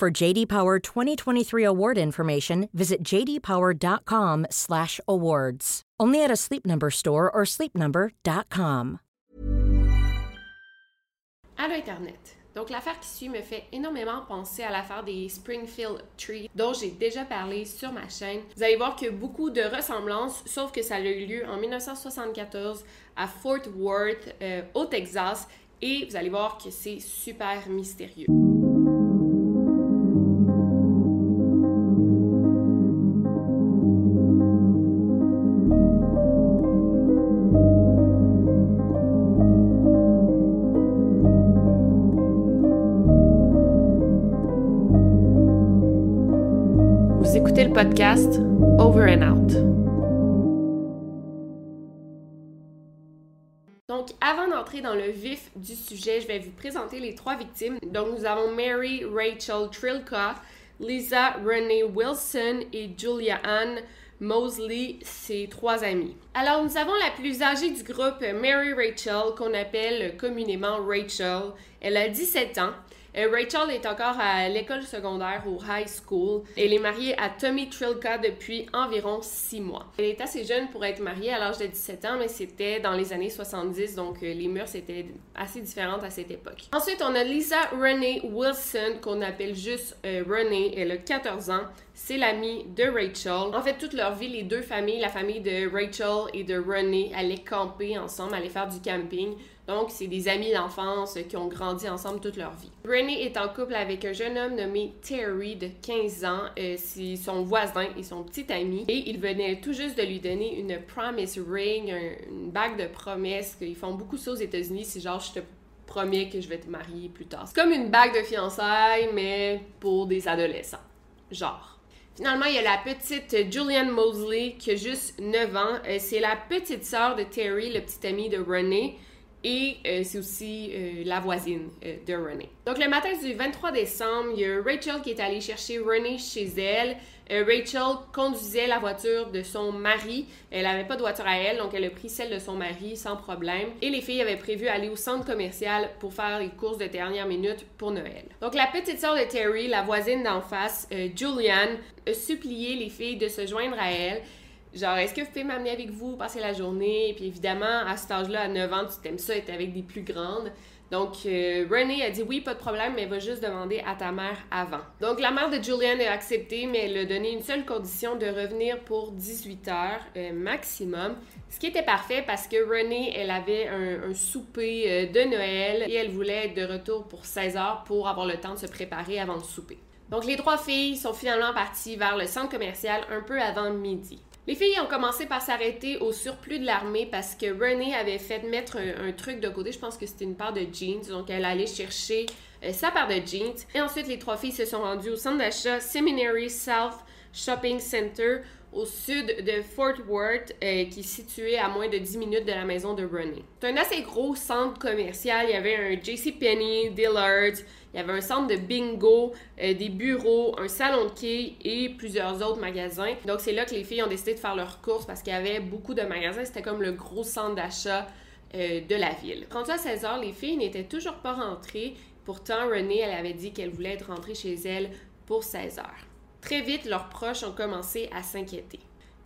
For JD Power 2023 award information, visit jdpower.com/awards. Only at a Sleep Number store or sleepnumber.com. Allô Internet. Donc l'affaire qui suit me fait énormément penser à l'affaire des Springfield Tree dont j'ai déjà parlé sur ma chaîne. Vous allez voir que beaucoup de ressemblances, sauf que ça a eu lieu en 1974 à Fort Worth euh, au Texas et vous allez voir que c'est super mystérieux. Podcast Over and Out. Donc, avant d'entrer dans le vif du sujet, je vais vous présenter les trois victimes. Donc, nous avons Mary Rachel Trilka, Lisa Renee Wilson et Julia Ann Mosley, ses trois amies. Alors, nous avons la plus âgée du groupe, Mary Rachel, qu'on appelle communément Rachel. Elle a 17 ans. Euh, Rachel est encore à l'école secondaire au high school. Elle est mariée à Tommy Trilka depuis environ 6 mois. Elle est assez jeune pour être mariée à l'âge de 17 ans, mais c'était dans les années 70, donc euh, les mœurs étaient assez différentes à cette époque. Ensuite, on a Lisa Renee Wilson, qu'on appelle juste euh, Renee. Elle a 14 ans. C'est l'amie de Rachel. En fait, toute leur vie, les deux familles, la famille de Rachel et de Renee, allaient camper ensemble, allaient faire du camping. Donc, c'est des amis d'enfance qui ont grandi ensemble toute leur vie. Renee est en couple avec un jeune homme nommé Terry de 15 ans. Euh, c'est son voisin et son petit ami. Et il venait tout juste de lui donner une promise ring, une bague de promesse. Ils font beaucoup ça aux États-Unis. C'est genre, je te promets que je vais te marier plus tard. C'est comme une bague de fiançailles, mais pour des adolescents. Genre. Finalement, il y a la petite Julianne Mosley qui a juste 9 ans. Euh, c'est la petite sœur de Terry, le petit ami de Renee. Et euh, c'est aussi euh, la voisine euh, de Renee. Donc le matin du 23 décembre, il y a Rachel qui est allée chercher Renee chez elle. Rachel conduisait la voiture de son mari. Elle n'avait pas de voiture à elle, donc elle a pris celle de son mari sans problème. Et les filles avaient prévu aller au centre commercial pour faire les courses de dernière minute pour Noël. Donc la petite sœur de Terry, la voisine d'en face, Julianne, a supplié les filles de se joindre à elle. Genre, est-ce que vous pouvez m'amener avec vous, passer la journée? Puis évidemment, à cet âge-là, à 9 ans, tu t'aimes ça être avec des plus grandes. Donc, euh, Renee a dit oui, pas de problème, mais va juste demander à ta mère avant. Donc, la mère de Julian a accepté, mais elle a donné une seule condition de revenir pour 18 heures euh, maximum. Ce qui était parfait parce que Renee, elle avait un, un souper euh, de Noël et elle voulait être de retour pour 16 heures pour avoir le temps de se préparer avant le souper. Donc, les trois filles sont finalement parties vers le centre commercial un peu avant midi. Les filles ont commencé par s'arrêter au surplus de l'armée parce que Renee avait fait mettre un, truc de côté. Je pense que c'était une paire de jeans. Donc, elle allait chercher euh, sa paire de jeans. Et ensuite, les trois filles se sont rendues au centre d'achat Seminary South Shopping Center au sud de Fort Worth, euh, qui est situé à moins de 10 minutes de la maison de Renee. C'est un assez gros centre commercial. Il y avait un JCPenney, Dillard's, il y avait un centre de bingo, euh, des bureaux, un salon de quai et plusieurs autres magasins. Donc c'est là que les filles ont décidé de faire leurs courses parce qu'il y avait beaucoup de magasins. C'était comme le gros centre d'achat euh, de la ville. Rendu à 16 heures, les filles n'étaient toujours pas rentrées. Pourtant, Renée, elle avait dit qu'elle voulait être rentrée chez elle pour 16 heures. Très vite, leurs proches ont commencé à s'inquiéter.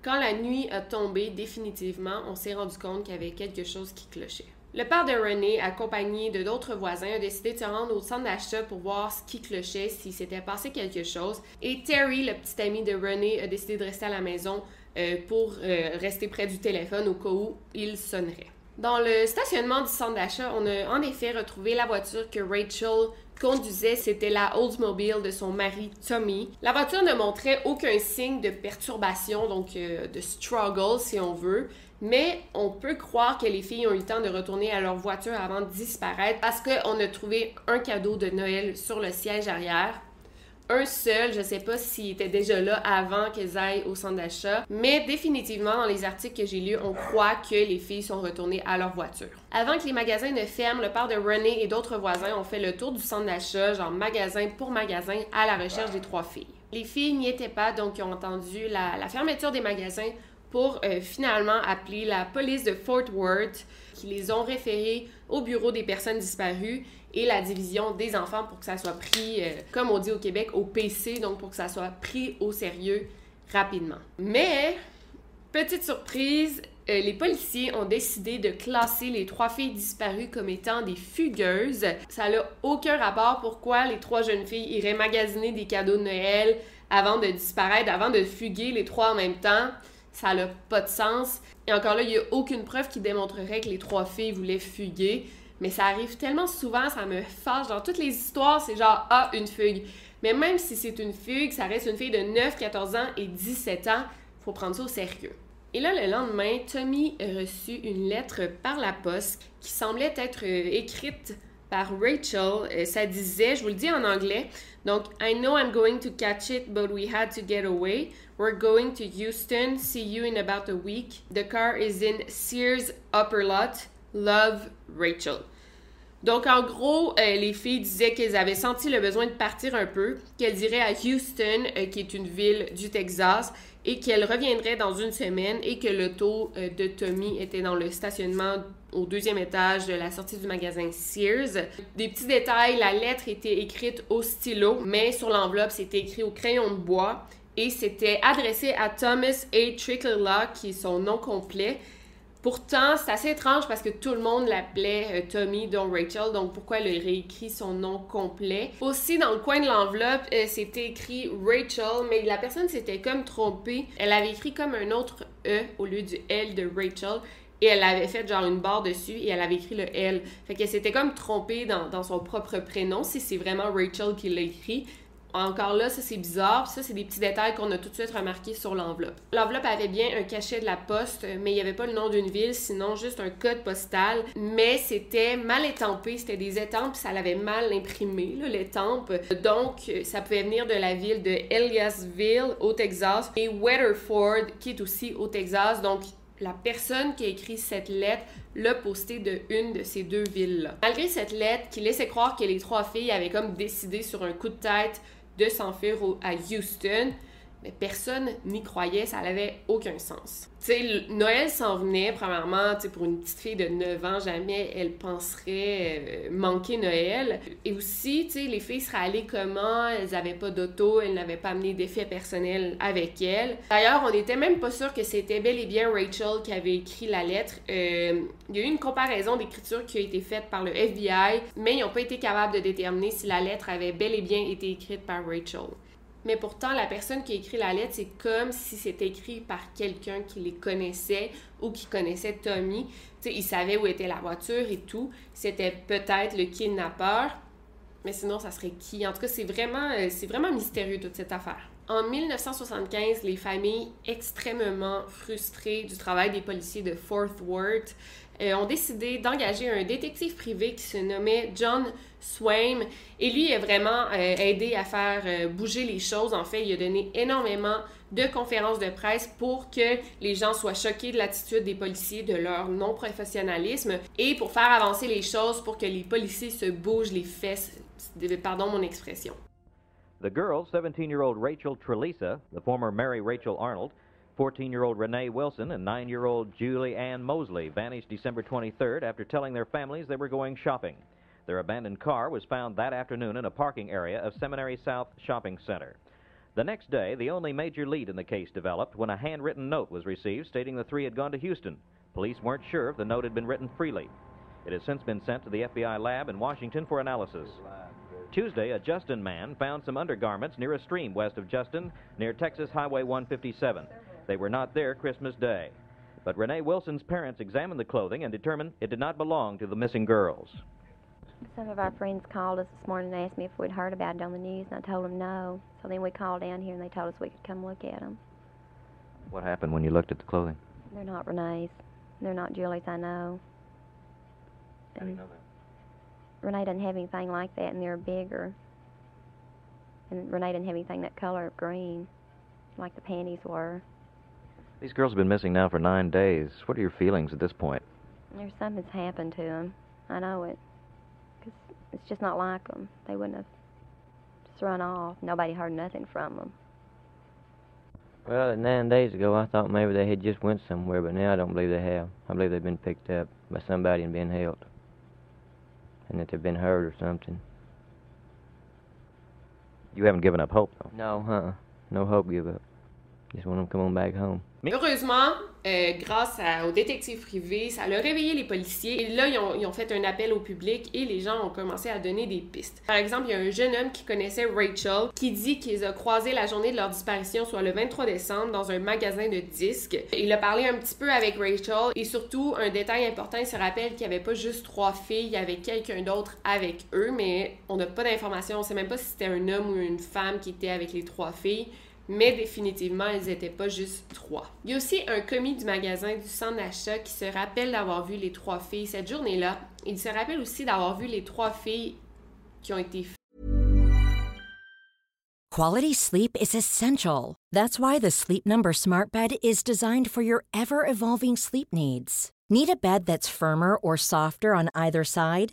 Quand la nuit a tombé définitivement, on s'est rendu compte qu'il y avait quelque chose qui clochait. Le père de René, accompagné de d'autres voisins, a décidé de se rendre au centre d'achat pour voir ce qui clochait, s'il s'était passé quelque chose. Et Terry, le petit ami de René, a décidé de rester à la maison euh, pour euh, rester près du téléphone au cas où il sonnerait. Dans le stationnement du centre d'achat, on a en effet retrouvé la voiture que Rachel conduisait, c'était la Oldsmobile de son mari Tommy. La voiture ne montrait aucun signe de perturbation, donc euh, de struggle si on veut, mais on peut croire que les filles ont eu le temps de retourner à leur voiture avant de disparaître parce qu'on a trouvé un cadeau de Noël sur le siège arrière. un seul. Je sais pas s'il était déjà là avant qu'elles aillent au centre d'achat, mais définitivement dans les articles que j'ai lus, on croit que les filles sont retournées à leur voiture. Avant que les magasins ne ferment, le père de René et d'autres voisins ont fait le tour du centre d'achat, genre magasin pour magasin, à la recherche des trois filles. Les filles n'y étaient pas, donc ils ont entendu la, fermeture des magasins pour euh, finalement appeler la police de Fort Worth, qui les ont référés au bureau des personnes disparues et la division des enfants pour que ça soit pris, euh, comme on dit au Québec, au PC, donc pour que ça soit pris au sérieux rapidement. Mais, petite surprise, euh, les policiers ont décidé de classer les trois filles disparues comme étant des fugueuses. Ça n'a aucun rapport pourquoi les trois jeunes filles iraient magasiner des cadeaux de Noël avant de disparaître, avant de fuguer les trois en même temps. Ça n'a pas de sens. Et encore là, il n'y a aucune preuve qui démontrerait que les trois filles voulaient fuguer. Mais ça arrive tellement souvent, ça me fâche. Dans toutes les histoires, c'est genre, ah, une fugue. Mais même si c'est une fugue, ça reste une fille de 9, 14 ans et 17 ans. Faut prendre ça au sérieux. Et là, le lendemain, Tommy a reçu une lettre par la poste qui semblait être euh, écrite par Rachel. Euh, ça disait, je vous le dis en anglais, donc I know I'm going to catch it, but we had to get away. We're going to Houston. See you in about a week. The car is in Sears Upper Lot. Love, Rachel. Donc, en gros, euh, les filles disaient qu'elles avaient senti le besoin de partir un peu, qu'elles iraient à Houston, euh, qui est une ville du Texas, et qu'elles reviendraient dans une semaine et que l'auto euh, de Tommy était dans le stationnement au deuxième étage de la sortie du magasin Sears. Des petits détails, la lettre était écrite au stylo, mais sur l'enveloppe, c'était écrit au crayon de bois et c'était adressé à Thomas A. Trickler, qui est son nom complet. Pourtant, c'est assez étrange parce que tout le monde l'appelait euh, Tommy, dont Rachel, donc pourquoi elle a réécrit son nom complet? Aussi, dans le coin de l'enveloppe, euh, c'était écrit Rachel, mais la personne s'était comme trompée. Elle avait écrit comme un autre E au lieu du L de Rachel. Et elle avait fait genre une barre dessus et elle avait écrit le L. Fait qu'elle s'était comme trompée dans, dans son propre prénom, si c'est vraiment Rachel qui l'a écrit. Encore là, ça c'est bizarre. Ça, c'est des petits détails qu'on a tout de suite remarqués sur l'enveloppe. L'enveloppe avait bien un cachet de la poste, mais il n'y avait pas le nom d'une ville, sinon juste un code postal. Mais c'était mal étampé. C'était des étampes, ça l'avait mal imprimé, l'étampe. Donc, ça pouvait venir de la ville de Eliasville, au Texas, et Weatherford, qui est aussi au Texas. Donc, la personne qui a écrit cette lettre l'a posté de une de ces deux villes-là. Malgré cette lettre qui laissait croire que les trois filles avaient comme décidé sur un coup de tête de s'enfuir à Houston. Mais personne n'y croyait, ça n'avait aucun sens. Tu sais, Noël s'en venait, premièrement, tu sais, pour une petite fille de 9 ans, jamais elle penserait euh, manquer Noël. Et aussi, tu sais, les filles seraient allées comment, elles n'avaient pas d'auto, elles n'avaient pas amené d'effets personnels avec elles. D'ailleurs, on n'était même pas sûr que c'était bel et bien Rachel qui avait écrit la lettre. Euh, il y a eu une comparaison d'écriture qui a été faite par le FBI, mais ils n'ont pas été capables de déterminer si la lettre avait bel et bien été écrite par Rachel mais pourtant la personne qui a écrit la lettre, c'est comme si c'était écrit par quelqu'un qui les connaissait ou qui connaissait Tommy. Tu sais, il savait où était la voiture et tout. C'était peut-être le kidnappeur, mais sinon ça serait qui? En tout cas, c'est vraiment euh, c'est vraiment mystérieux toute cette affaire. En 1975, les familles extrêmement frustrées du travail des policiers de Fort Worth euh, ont décidé d'engager un détective privé qui se nommait John Swain. Et lui a vraiment euh, aidé à faire euh, bouger les choses. En fait, il a donné énormément de conférences de presse pour que les gens soient choqués de l'attitude des policiers, de leur non-professionnalisme et pour faire avancer les choses pour que les policiers se bougent les fesses. Pardon mon expression. The girl, 17-year-old Rachel Trelisa, the former Mary Rachel Arnold, 14 year old Renee Wilson and 9 year old Julie Ann Mosley vanished December 23rd after telling their families they were going shopping. Their abandoned car was found that afternoon in a parking area of Seminary South Shopping Center. The next day, the only major lead in the case developed when a handwritten note was received stating the three had gone to Houston. Police weren't sure if the note had been written freely. It has since been sent to the FBI lab in Washington for analysis. Tuesday, a Justin man found some undergarments near a stream west of Justin, near Texas Highway 157. They were not there Christmas Day. But Renee Wilson's parents examined the clothing and determined it did not belong to the missing girls. Some of our friends called us this morning and asked me if we'd heard about it on the news, and I told them no. So then we called down here and they told us we could come look at them. What happened when you looked at the clothing? They're not Renee's. They're not Julie's, I know. How do you know that? Renee doesn't have anything like that, and they're bigger. And Renee didn't have anything that color of green, like the panties were. These girls have been missing now for nine days. What are your feelings at this point? There's something's happened to them. I know it. Cause it's just not like them. They wouldn't have just run off. Nobody heard nothing from them. Well, nine days ago, I thought maybe they had just went somewhere, but now I don't believe they have. I believe they've been picked up by somebody and been held, and that they've been hurt or something. You haven't given up hope, though. No, huh? No hope give up. Heureusement, euh, grâce à, au détective privé, ça a réveillé les policiers. Et là, ils ont, ils ont, fait un appel au public et les gens ont commencé à donner des pistes. Par exemple, il y a un jeune homme qui connaissait Rachel qui dit qu'ils ont croisé la journée de leur disparition, soit le 23 décembre, dans un magasin de disques. Il a parlé un petit peu avec Rachel et surtout, un détail important, il se rappelle qu'il n'y avait pas juste trois filles, il y avait quelqu'un d'autre avec eux, mais on n'a pas d'informations. On ne sait même pas si c'était un homme ou une femme qui était avec les trois filles mais définitivement, ils n'étaient pas juste trois. Il y a aussi un commis du magasin du centre d'achat qui se rappelle d'avoir vu les trois filles cette journée-là. Il se rappelle aussi d'avoir vu les trois filles qui ont été Quality sleep is essential. That's why the Sleep Number Smart Bed is designed for your ever-evolving sleep needs. Need a bed that's firmer or softer on either side?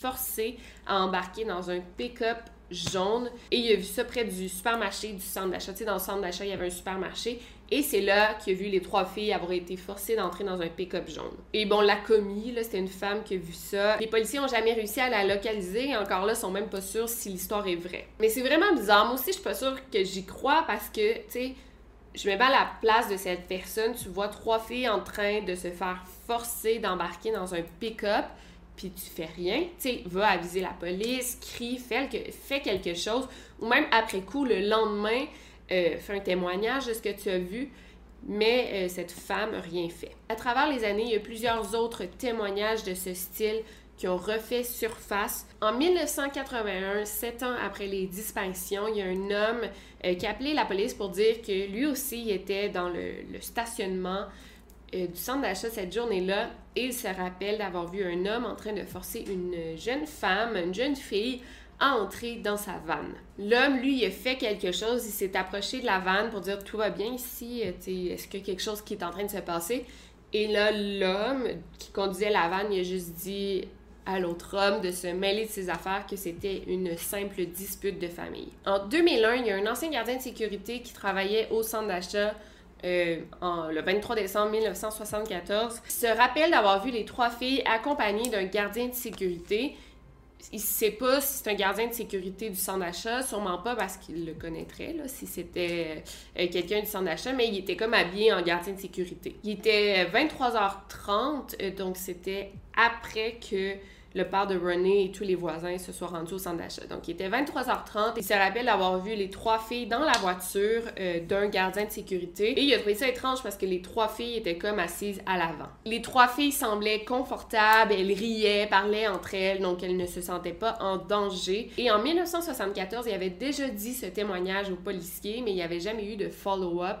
forcé à embarquer dans un pick-up jaune et il a vu ça près du supermarché du centre d'achat. Tu sais, dans le centre d'achat, il y avait un supermarché et c'est là qu'il a vu les trois filles avoir été forcées d'entrer dans un pick-up jaune. Et bon, la commis, là, c'était une femme qui a vu ça. Les policiers ont jamais réussi à la localiser et encore là, sont même pas sûrs si l'histoire est vraie. Mais c'est vraiment bizarre. Moi aussi, je suis pas sûre que j'y crois parce que, tu sais, je me mets à la place de cette personne. Tu vois trois filles en train de se faire forcer d'embarquer dans un pick-up puis tu fais rien, tu sais, va aviser la police, crie, fais, fais, quelque chose, ou même après coup, le lendemain, euh, fais un témoignage de ce que tu as vu, mais euh, cette femme rien fait. À travers les années, il y a plusieurs autres témoignages de ce style qui ont refait surface. En 1981, sept ans après les disparitions, il y a un homme euh, qui a appelé la police pour dire que lui aussi était dans le stationnement euh, du centre d'achat cette journée-là il se rappelle d'avoir vu un homme en train de forcer une jeune femme, une jeune fille, à entrer dans sa vanne. L'homme, lui, il a fait quelque chose, il s'est approché de la vanne pour dire tout va bien ici, euh, est-ce qu'il y a quelque chose qui est en train de se passer? Et là, l'homme qui conduisait la vanne, il a juste dit à l'autre homme de se mêler de ses affaires que c'était une simple dispute de famille. En 2001, il y a un ancien gardien de sécurité qui travaillait au centre d'achat euh, le 23 décembre 1974, se rappelle d'avoir vu les trois filles accompagnées d'un gardien de sécurité. Il ne sait pas si c'est un gardien de sécurité du centre d'achat, sûrement pas parce qu'il le connaîtrait, là, si c'était euh, quelqu'un du centre d'achat, mais il était comme habillé en gardien de sécurité. Il était 23h30, euh, donc c'était après que le père de René et tous les voisins se soient rendus au centre d'achat. Donc, il était 23h30. Il se rappelle d'avoir vu les trois filles dans la voiture euh, d'un gardien de sécurité. Et il a trouvé ça étrange parce que les trois filles étaient comme assises à l'avant. Les trois filles semblaient confortables, elles riaient, parlaient entre elles, donc elles ne se sentaient pas en danger. Et en 1974, il avait déjà dit ce témoignage aux policiers, mais il n'y avait jamais eu de follow-up.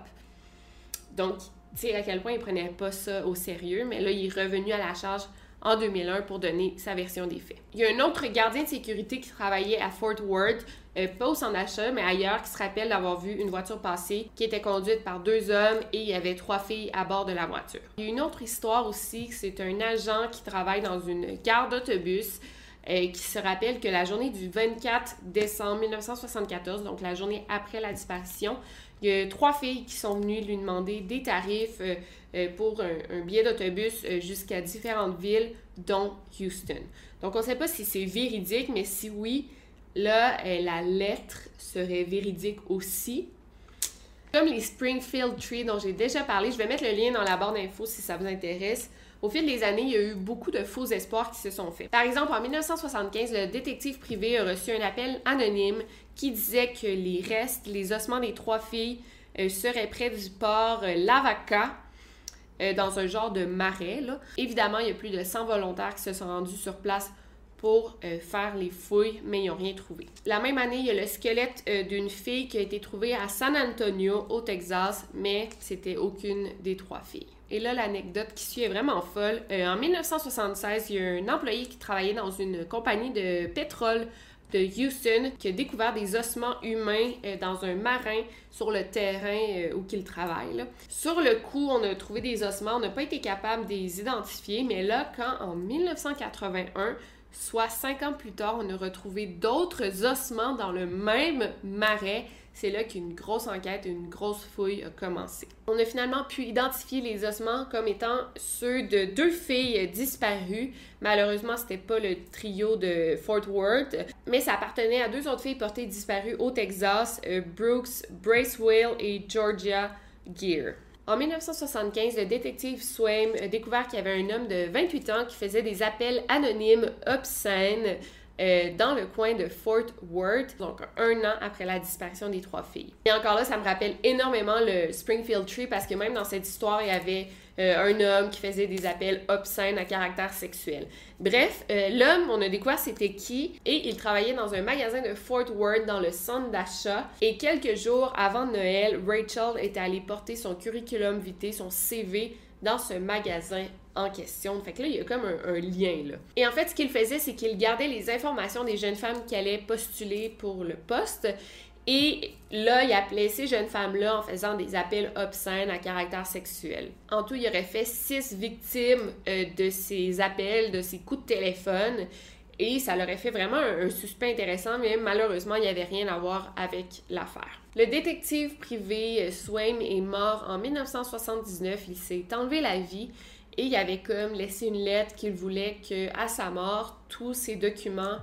Donc, tu sais à quel point il prenait pas ça au sérieux, mais là, il est revenu à la charge en 2001 pour donner sa version des faits. Il y a un autre gardien de sécurité qui travaillait à Fort Worth, euh, pas au centre d'achat, mais ailleurs, qui se rappelle d'avoir vu une voiture passer qui était conduite par deux hommes et il y avait trois filles à bord de la voiture. Il y a une autre histoire aussi, c'est un agent qui travaille dans une gare d'autobus euh, qui se rappelle que la journée du 24 décembre 1974, donc la journée après la disparition, il y a trois filles qui sont venues lui demander des tarifs euh, euh, pour un, billet d'autobus euh, jusqu'à différentes villes, dont Houston. Donc, on ne sait pas si c'est véridique, mais si oui, là, la lettre serait véridique aussi. Comme les Springfield Tree dont j'ai déjà parlé, je vais mettre le lien dans la barre d'infos si ça vous intéresse. Au fil des années, il y a eu beaucoup de faux espoirs qui se sont faits. Par exemple, en 1975, le détective privé a reçu un appel anonyme qui disait que les restes, les ossements des trois filles euh, seraient près du port euh, Lavaca, euh, dans un genre de marais. Évidemment, il y a plus de 100 volontaires qui se sont rendus sur place pour faire les fouilles, mais ils n'ont rien trouvé. La même année, il y a le squelette d'une fille qui a été trouvée à San Antonio, au Texas, mais c'était aucune des trois filles. Et là, l'anecdote qui suit est vraiment folle. en 1976, il y a un employé qui travaillait dans une compagnie de pétrole de Houston qui a découvert des ossements humains euh, dans un marin sur le terrain euh, où il travaille. Sur le coup, on a trouvé des ossements, on n'a pas été capable de les identifier, mais là, quand en 1981, soit cinq ans plus tard, on a retrouvé d'autres ossements dans le même marais, c'est là qu'une grosse enquête, une grosse fouille a commencé. On a finalement pu identifier les ossements comme étant ceux de deux filles disparues. Malheureusement, c'était pas le trio de Fort Worth, mais ça appartenait à deux autres filles portées disparues au Texas, euh, Brooks Bracewell et Georgia Gear. En 1975, le détective Swaim a découvert qu'il y avait un homme de 28 ans qui faisait des appels anonymes obscènes euh, dans le coin de Fort Worth, donc un an après la disparition des trois filles. Et encore là, ça me rappelle énormément le Springfield Tree parce que même dans cette histoire, il y avait euh, un homme qui faisait des appels obscènes à caractère sexuel. Bref, euh, l'homme, on a découvert c'était qui et il travaillait dans un magasin de Fort Worth dans le centre d'achat. Et quelques jours avant Noël, Rachel était allée porter son curriculum vitae, son CV dans ce magasin en question. Fait que là, il y a comme un, lien, là. Et en fait, ce qu'il faisait, c'est qu'il gardait les informations des jeunes femmes qui allaient postuler pour le poste. Et là, il appelait ces jeunes femmes-là en faisant des appels obscènes à caractère sexuel. En tout, il aurait fait six victimes euh, de ces appels, de ces coups de téléphone. Et ça leur aurait fait vraiment un, suspect intéressant, mais malheureusement, il n'y avait rien à voir avec l'affaire. Le détective privé euh, Swaim est mort en 1979. Il s'est enlevé la vie et il avait comme laissé une lettre qu'il voulait que, à sa mort, tous ces documents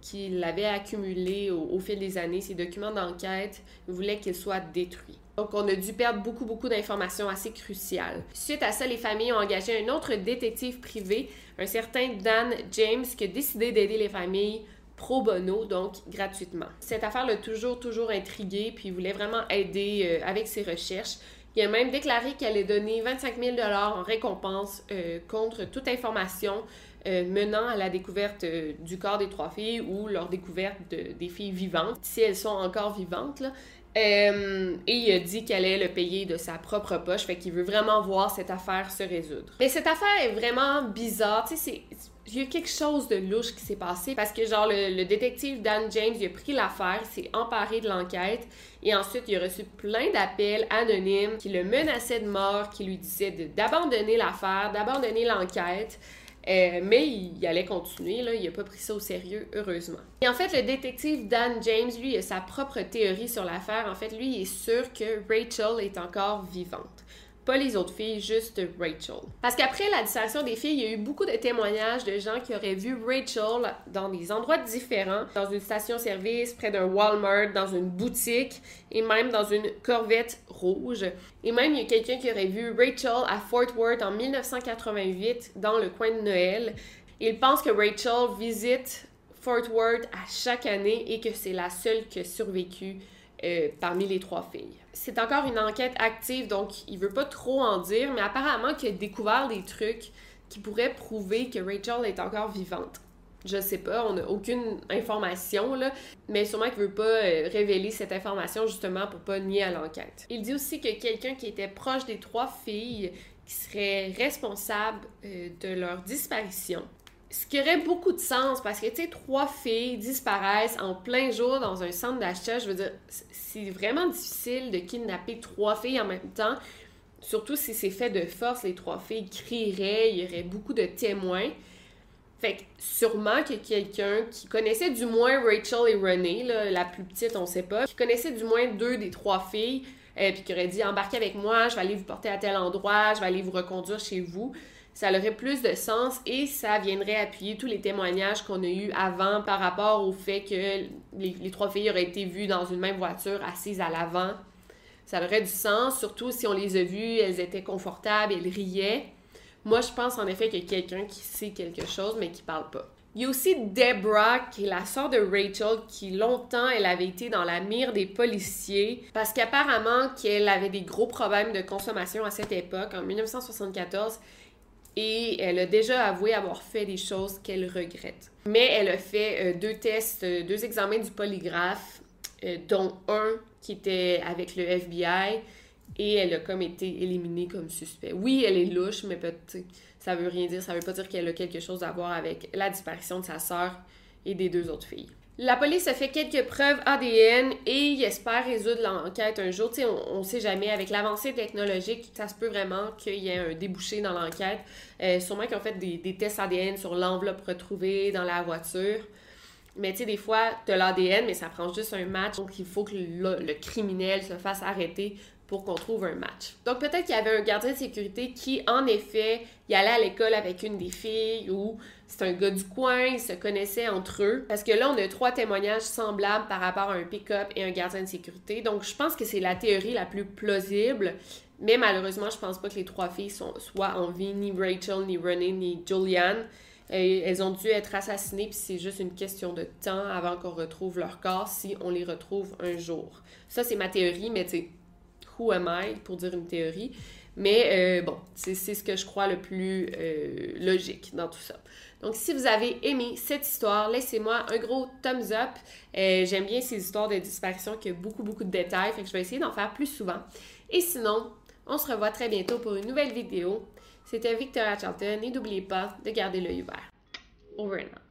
qu'il avait accumulés au, fil des années, ces documents d'enquête, il voulait qu'ils soient détruits. Donc, on a dû perdre beaucoup, beaucoup d'informations assez cruciales. Suite à ça, les familles ont engagé un autre détective privé, un certain Dan James, qui a décidé d'aider les familles pro bono, donc gratuitement. Cette affaire l'a toujours, toujours intrigué, puis il voulait vraiment aider euh, avec ses recherches. Il a même déclaré qu'elle allait donner 25 000 en récompense euh, contre toute information euh, menant à la découverte euh, du corps des trois filles ou leur découverte des filles vivantes, si elles sont encore vivantes. et il a dit qu'elle allait le payer de sa propre poche, fait qu'il veut vraiment voir cette affaire se résoudre. Mais cette affaire est vraiment bizarre, tu sais, il y a quelque chose de louche qui s'est passé parce que, genre, le, détective Dan James, il a pris l'affaire, s'est emparé de l'enquête et ensuite, il a reçu plein d'appels anonymes qui le menaçaient de mort, qui lui disaient d'abandonner l'affaire, d'abandonner l'enquête. Euh, mais il, allait continuer, là, il n'a pas pris ça au sérieux, heureusement. Et en fait, le détective Dan James, lui, a sa propre théorie sur l'affaire. En fait, lui, il est sûr que Rachel est encore vivante pas les autres filles, juste Rachel. Parce qu'après la disparition des filles, il y a eu beaucoup de témoignages de gens qui auraient vu Rachel dans des endroits différents, dans une station-service, près d'un Walmart, dans une boutique et même dans une Corvette rouge. Et même il y a quelqu'un qui aurait vu Rachel à Fort Worth en 1988 dans le coin de Noël. Il pense que Rachel visite Fort Worth à chaque année et que c'est la seule qui a survécu euh, parmi les trois filles. C'est encore une enquête active, donc il veut pas trop en dire, mais apparemment qu'il a découvert des trucs qui pourraient prouver que Rachel est encore vivante. Je sais pas, on n'a aucune information, là, mais sûrement qu'il veut pas euh, révéler cette information justement pour pas nier à l'enquête. Il dit aussi que quelqu'un qui était proche des trois filles qui serait responsable euh, de leur disparition ce qui aurait beaucoup de sens parce que, tu sais, trois filles disparaissent en plein jour dans un centre d'achat. Je veux dire, c'est vraiment difficile de kidnapper trois filles en même temps. Surtout si c'est fait de force, les trois filles crieraient, il y aurait beaucoup de témoins. Fait que sûrement que quelqu'un qui connaissait du moins Rachel et Renée, la plus petite, on sait pas, qui connaissait du moins deux des trois filles, euh, puis qui aurait dit embarquez avec moi, je vais aller vous porter à tel endroit, je vais aller vous reconduire chez vous ça aurait plus de sens et ça viendrait appuyer tous les témoignages qu'on a eus avant par rapport au fait que les, trois filles auraient été vues dans une même voiture assises à l'avant. Ça aurait du sens, surtout si on les a vues, elles étaient confortables, elles riaient. Moi, je pense en effet qu'il y a quelqu'un qui sait quelque chose, mais qui parle pas. Il y a aussi Deborah, qui est la sœur de Rachel, qui longtemps, elle avait été dans la mire des policiers parce qu'apparemment qu'elle avait des gros problèmes de consommation à cette époque, en 1974, et elle a déjà avoué avoir fait des choses qu'elle regrette. Mais elle a fait euh, deux tests, euh, deux examens du polygraphe, euh, dont un qui était avec le FBI, et elle a comme été éliminée comme suspect. Oui, elle est louche, mais ça veut rien dire. Ça veut pas dire qu'elle a quelque chose à voir avec la disparition de sa sœur et des deux autres filles. La police a fait quelques preuves ADN et il espère résoudre l'enquête un jour. on, on sait jamais, avec l'avancée technologique, ça se peut vraiment qu'il y ait un débouché dans l'enquête. Euh, sûrement qu'ils ont fait des, tests ADN sur l'enveloppe retrouvée dans la voiture. Mais tu sais, des fois, tu as l'ADN, mais ça prend juste un match. Donc, il faut que le criminel se fasse arrêter pour qu'on trouve un match. Donc peut-être qu'il y avait un gardien de sécurité qui, en effet, y allait à l'école avec une des filles ou c'est un gars du coin, ils se connaissaient entre eux. Parce que là, on a trois témoignages semblables par rapport à un pick-up et un gardien de sécurité. Donc je pense que c'est la théorie la plus plausible. Mais malheureusement, je pense pas que les trois filles soient en vie, ni Rachel, ni Renee, ni Julianne. elles ont dû être assassinées, puis c'est juste une question de temps avant qu'on retrouve leur corps, si on les retrouve un jour. Ça, c'est ma théorie, mais tu who am pour dire une théorie. Mais euh, bon, c'est ce que je crois le plus euh, logique dans tout ça. Donc, si vous avez aimé cette histoire, laissez-moi un gros thumbs up. Euh, j'aime bien ces histoires de disparition qui ont beaucoup, beaucoup de détails, fait que je vais essayer d'en faire plus souvent. Et sinon, on se revoit très bientôt pour une nouvelle vidéo. C'était Victoria Charlton et n'oubliez pas de garder l'œil ouvert. Over and.